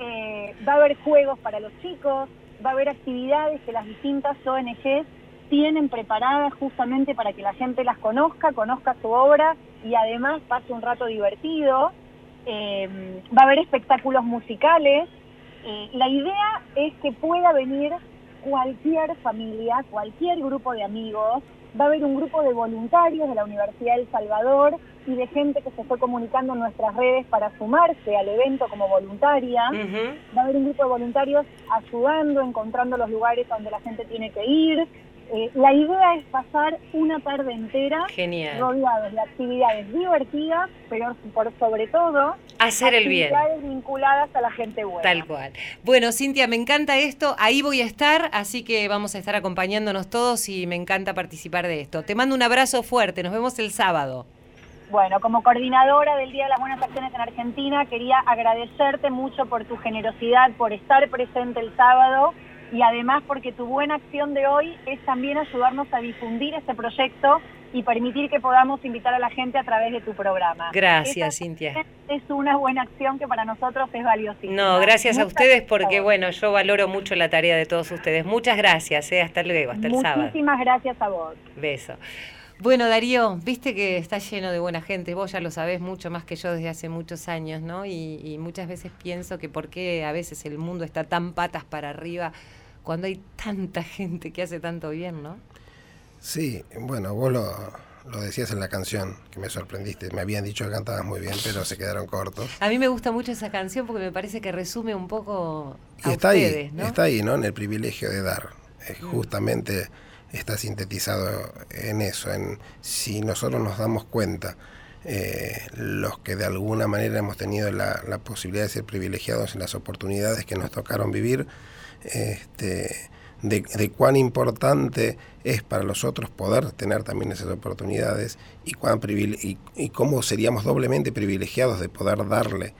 Eh, va a haber juegos para los chicos, va a haber actividades que las distintas ONGs tienen preparadas justamente para que la gente las conozca, conozca su obra y además pase un rato divertido. Eh, va a haber espectáculos musicales. Eh, la idea es que pueda venir cualquier familia, cualquier grupo de amigos. Va a haber un grupo de voluntarios de la Universidad del Salvador y de gente que se fue comunicando en nuestras redes para sumarse al evento como voluntaria. Va a haber un grupo de voluntarios ayudando, encontrando los lugares donde la gente tiene que ir. Eh, la idea es pasar una tarde entera Genial. rodeados de actividades divertidas, pero por sobre todo Hacer el bien. actividades vinculadas a la gente buena. Tal cual. Bueno, Cintia, me encanta esto. Ahí voy a estar, así que vamos a estar acompañándonos todos y me encanta participar de esto. Te mando un abrazo fuerte. Nos vemos el sábado. Bueno, como coordinadora del Día de las Buenas Acciones en Argentina, quería agradecerte mucho por tu generosidad, por estar presente el sábado y además porque tu buena acción de hoy es también ayudarnos a difundir este proyecto y permitir que podamos invitar a la gente a través de tu programa. Gracias, Esa Cintia. Es una buena acción que para nosotros es valiosísima. No, gracias a ustedes porque, bueno, yo valoro mucho la tarea de todos ustedes. Muchas gracias, ¿eh? hasta luego, hasta el sábado. Muchísimas gracias a vos. Beso. Bueno, Darío, viste que está lleno de buena gente, vos ya lo sabés mucho más que yo desde hace muchos años, ¿no? Y, y muchas veces pienso que por qué a veces el mundo está tan patas para arriba cuando hay tanta gente que hace tanto bien, ¿no? Sí, bueno, vos lo, lo decías en la canción, que me sorprendiste. Me habían dicho que cantabas muy bien, pero se quedaron cortos. A mí me gusta mucho esa canción porque me parece que resume un poco Y está ustedes, ahí, ¿no? está ahí, ¿no? En el privilegio de dar. Eh, justamente está sintetizado en eso, en si nosotros nos damos cuenta, eh, los que de alguna manera hemos tenido la, la posibilidad de ser privilegiados en las oportunidades que nos tocaron vivir, este, de, de cuán importante es para los otros poder tener también esas oportunidades y, cuán y, y cómo seríamos doblemente privilegiados de poder darle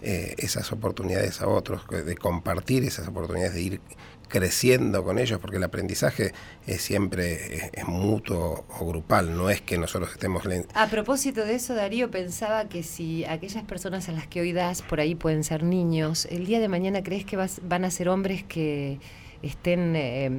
eh, esas oportunidades a otros, de compartir esas oportunidades, de ir creciendo con ellos, porque el aprendizaje es siempre es, es mutuo o grupal, no es que nosotros estemos len- A propósito de eso, Darío, pensaba que si aquellas personas a las que hoy das por ahí pueden ser niños, el día de mañana crees que vas- van a ser hombres que estén eh,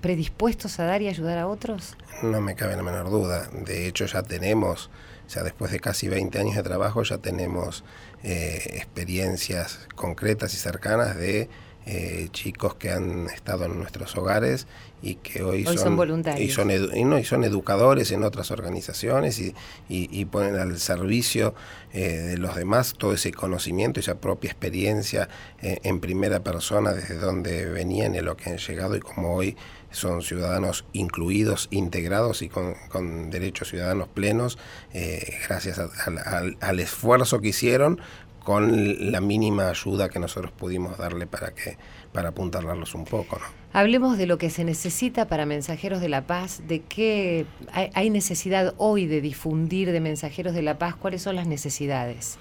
predispuestos a dar y ayudar a otros? No me cabe la menor duda. De hecho, ya tenemos, o sea, después de casi 20 años de trabajo, ya tenemos eh, experiencias concretas y cercanas de eh, chicos que han estado en nuestros hogares y que hoy, Hoy son voluntarios. Y son, edu- y no, y son educadores en otras organizaciones y, y- y ponen al servicio eh, de los demás todo ese conocimiento, esa propia experiencia eh, en primera persona desde donde venían y lo que han llegado y como hoy son ciudadanos incluidos, integrados y con, con derechos ciudadanos plenos, eh, gracias a- al esfuerzo que hicieron con la mínima ayuda que nosotros pudimos darle para que para apuntalarlos un poco, ¿no? Hablemos de lo que se necesita para Mensajeros de la Paz, de qué hay, hay necesidad hoy de difundir de Mensajeros de la Paz, cuáles son las necesidades.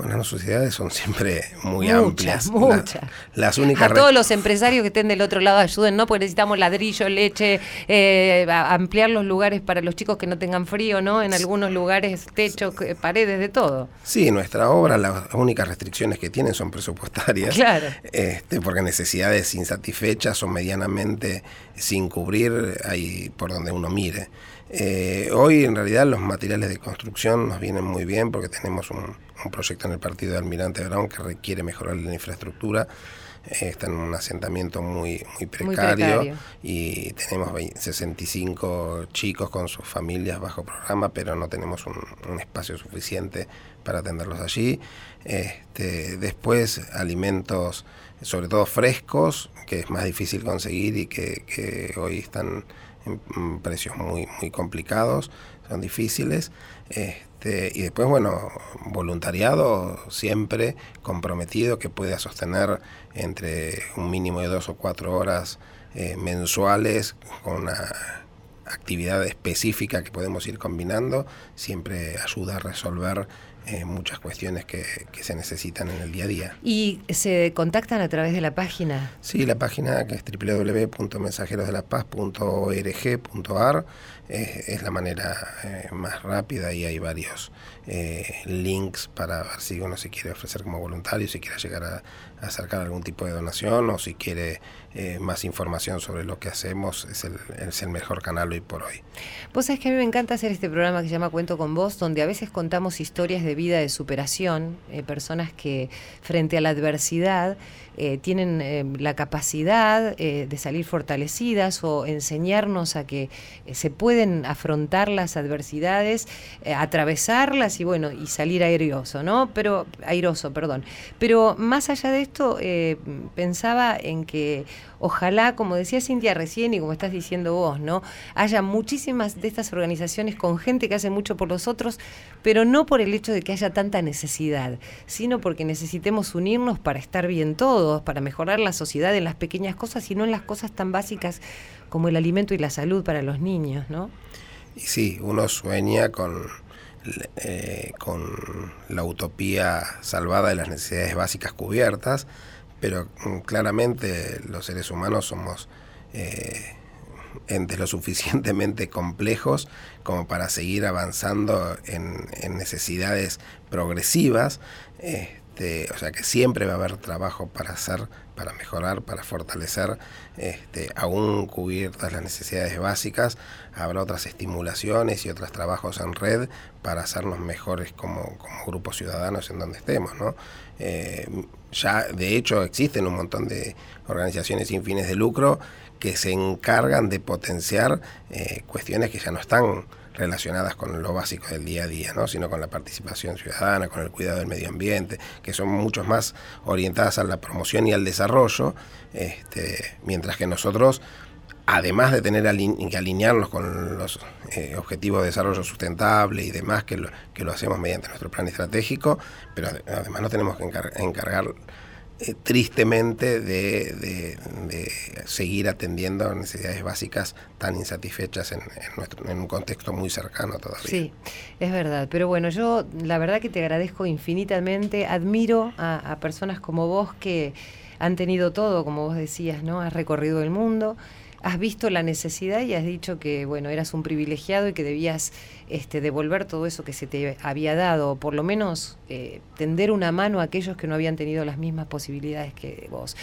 Bueno, las sociedades son siempre muy Muchas, amplias. La- muchas. las únicas A todos los empresarios que estén del otro lado ayuden, ¿no? Porque necesitamos ladrillo, leche, eh, ampliar los lugares para los chicos que no tengan frío, ¿no? En algunos lugares, techos, eh, paredes, de todo. Sí, nuestra obra, las únicas restricciones que tienen son presupuestarias. Claro. Este, porque necesidades insatisfechas o medianamente sin cubrir hay por donde uno mire. Eh, hoy en realidad los materiales de construcción nos vienen muy bien porque tenemos un, un proyecto en el partido de Almirante Brown que requiere mejorar la infraestructura. Eh, está en un asentamiento muy, muy precario, precario. y tenemos 20 65 chicos con sus familias bajo programa, pero no tenemos un, un espacio suficiente para atenderlos allí. Este, después alimentos, sobre todo frescos, que es más difícil conseguir y que, que hoy están en, en precios muy, muy complicados, son difíciles. Este, y después, bueno, voluntariado siempre comprometido que pueda sostener entre un mínimo de dos o cuatro horas eh, mensuales con una actividad específica que podemos ir combinando, siempre ayuda a resolver eh, muchas cuestiones que, que, se necesitan en el día a día. ¿Y se contactan a través de la página? Sí, la página que es www.mensajerosdelapaz.org.ar eh, es la manera eh, más rápida y hay varios links para ver si uno se quiere ofrecer como voluntario, si quiere llegar a acercar algún tipo de donación o si quiere más información sobre lo que hacemos, es el, es el mejor canal hoy por hoy. Vos sabés que a mí me encanta hacer este programa que se llama Cuento con Vos, donde a veces contamos historias de vida de superación, eh, personas que frente a la adversidad eh, tienen eh, la capacidad de salir fortalecidas o enseñarnos a que se pueden afrontar las adversidades, atravesarlas y bueno, y salir airoso, ¿no? Pero, airoso, perdón. Pero más allá de esto, pensaba en que ojalá, como decía Cintia recién y como estás diciendo vos, ¿no? Haya muchísimas de estas organizaciones con gente que hace mucho por los otros, pero no por el hecho de que haya tanta necesidad, sino porque necesitemos unirnos para estar bien todos, para mejorar la sociedad en las pequeñas cosas y no en las cosas tan básicas como el alimento y la salud para los niños, ¿no? Sí, uno sueña con, eh, con la utopía salvada de las necesidades básicas cubiertas, pero mm, claramente los seres humanos somos eh, entes lo suficientemente complejos como para seguir avanzando en, necesidades progresivas. Este, o sea que siempre va a haber trabajo para hacer, para mejorar, para fortalecer, este, aún cubiertas las necesidades básicas, habrá otras estimulaciones y otros trabajos en red para hacernos mejores como, grupos ciudadanos en donde estemos. ¿no? Eh, ya de hecho existen un montón de organizaciones sin fines de lucro que se encargan de potenciar eh, cuestiones que ya no están relacionadas con lo básico del día a día, ¿no? sino con la participación ciudadana, con el cuidado del medio ambiente, que son mucho más orientadas a la promoción y al desarrollo, este, mientras que nosotros además de tener que alinearnos con los eh, objetivos de desarrollo sustentable y demás, que lo, que lo hacemos mediante nuestro plan estratégico, pero además nos tenemos que encargar eh, tristemente de, seguir atendiendo necesidades básicas tan insatisfechas en, en, un contexto muy cercano todavía. Sí, es verdad. Pero bueno, yo la verdad que te agradezco infinitamente, admiro a, a personas como vos que han tenido todo, como vos decías, ¿no? Has recorrido el mundo has visto la necesidad y has dicho que bueno eras un privilegiado y que debías este, devolver todo eso que se te había dado, o por lo menos eh, tender una mano a aquellos que no habían tenido las mismas posibilidades que vos.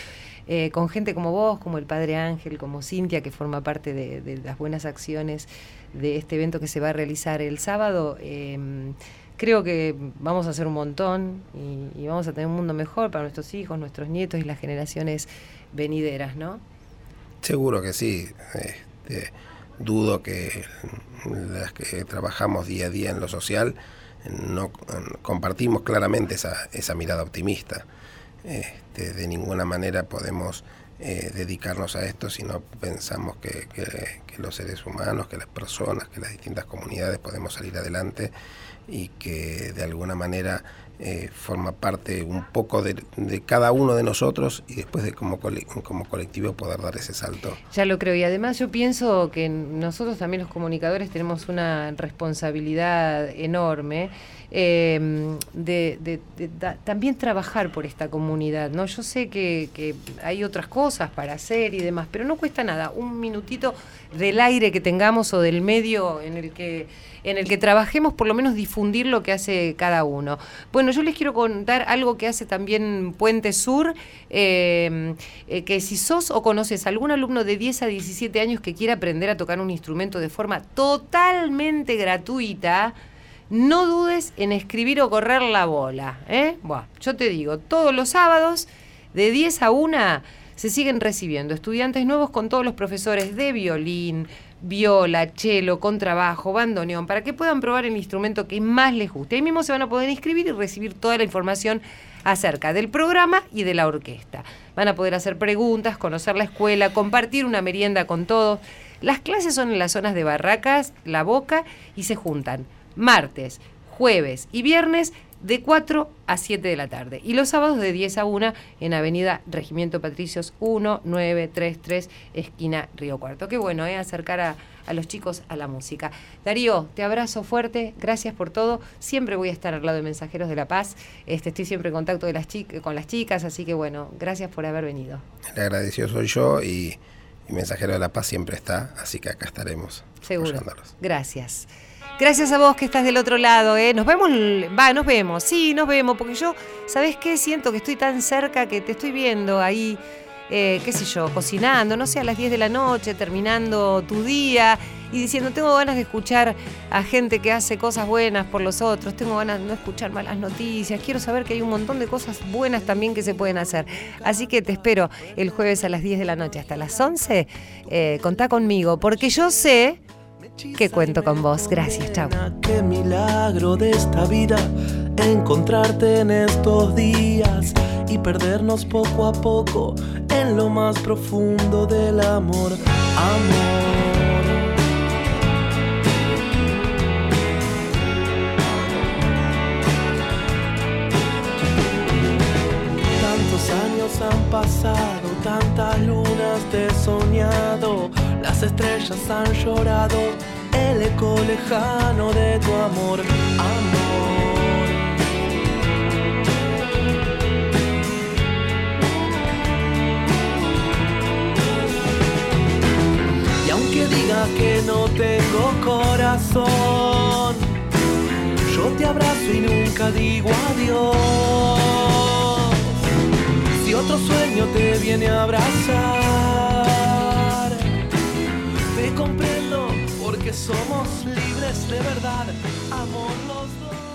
Eh, con gente como vos, como el Padre Ángel, como Cintia, que forma parte de, las buenas acciones de este evento que se va a realizar el sábado, em, creo que vamos a hacer un montón y, y vamos a tener un mundo mejor para nuestros hijos, nuestros nietos y las generaciones venideras, ¿no? Seguro que sí. Este, dudo que las que trabajamos día a día en lo social no compartimos claramente esa, esa mirada optimista. Este, de ninguna manera podemos eh, dedicarnos a esto si no pensamos que, que, los seres humanos, que las personas, que las distintas comunidades podemos salir adelante y que de alguna manera eh, forma parte un poco de, cada uno de nosotros y después de como, como colectivo poder dar ese salto. Ya lo creo y además yo pienso que nosotros también los comunicadores tenemos una responsabilidad enorme eh, de, también trabajar por esta comunidad. ¿no? Yo sé que, que hay otras cosas para hacer y demás, pero no cuesta nada, un minutito del aire que tengamos o del medio en el que en el que trabajemos, por lo menos difundir lo que hace cada uno. Bueno, yo les quiero contar algo que hace también Puente Sur, eh, eh, que si sos o conoces algún alumno de 10 a 17 años que quiera aprender a tocar un instrumento de forma totalmente gratuita, no dudes en escribir o correr la bola. ¿eh? yo te digo, todos los sábados, de 10 a 1, se siguen recibiendo estudiantes nuevos con todos los profesores de violín, viola, cello, contrabajo, bandoneón, para que puedan probar el instrumento que más les guste. Ahí mismo se van a poder inscribir y recibir toda la información acerca del programa y de la orquesta. Van a poder hacer preguntas, conocer la escuela, compartir una merienda con todos. Las clases son en las zonas de Barracas, La Boca y se juntan martes, jueves y viernes de 4 a 7 de la tarde. Y los sábados de 10 a 1 en Avenida Regimiento Patricios 1933, esquina Río Cuarto. Qué bueno, ¿eh? acercar a, a los chicos a la música. Darío, te abrazo fuerte, gracias por todo. Siempre voy a estar al lado de Mensajeros de la Paz. Este, estoy siempre en contacto con las chicas, así que bueno, gracias por haber venido. El agradecido soy yo y, y Mensajero de la Paz siempre está, así que acá estaremos. Seguro. Gracias. Gracias a vos que estás del otro lado, ¿eh? Nos vemos, va, nos vemos, sí, nos vemos, porque yo, ¿sabés qué? Siento que estoy tan cerca que te estoy viendo ahí, eh, qué sé yo, cocinando, no sé, a las 10 de la noche, terminando tu día y diciendo, tengo ganas de escuchar a gente que hace cosas buenas por los otros, tengo ganas de no escuchar malas noticias, quiero saber que hay un montón de cosas buenas también que se pueden hacer. Así que te espero el jueves a las 10 de la noche hasta las 11, eh, contá conmigo, porque yo sé que cuento con vos. Gracias, chao. Encontrarte en estos días y perdernos poco a poco en lo más profundo del amor. Amor. Tantos años han pasado, tantas lunas te he soñado las estrellas han llorado el eco lejano de tu amor, amor. Aunque diga que no tengo corazón, yo te abrazo y nunca digo adiós. Si otro sueño te viene a abrazar, comprendo porque somos libres de verdad, amor los dos.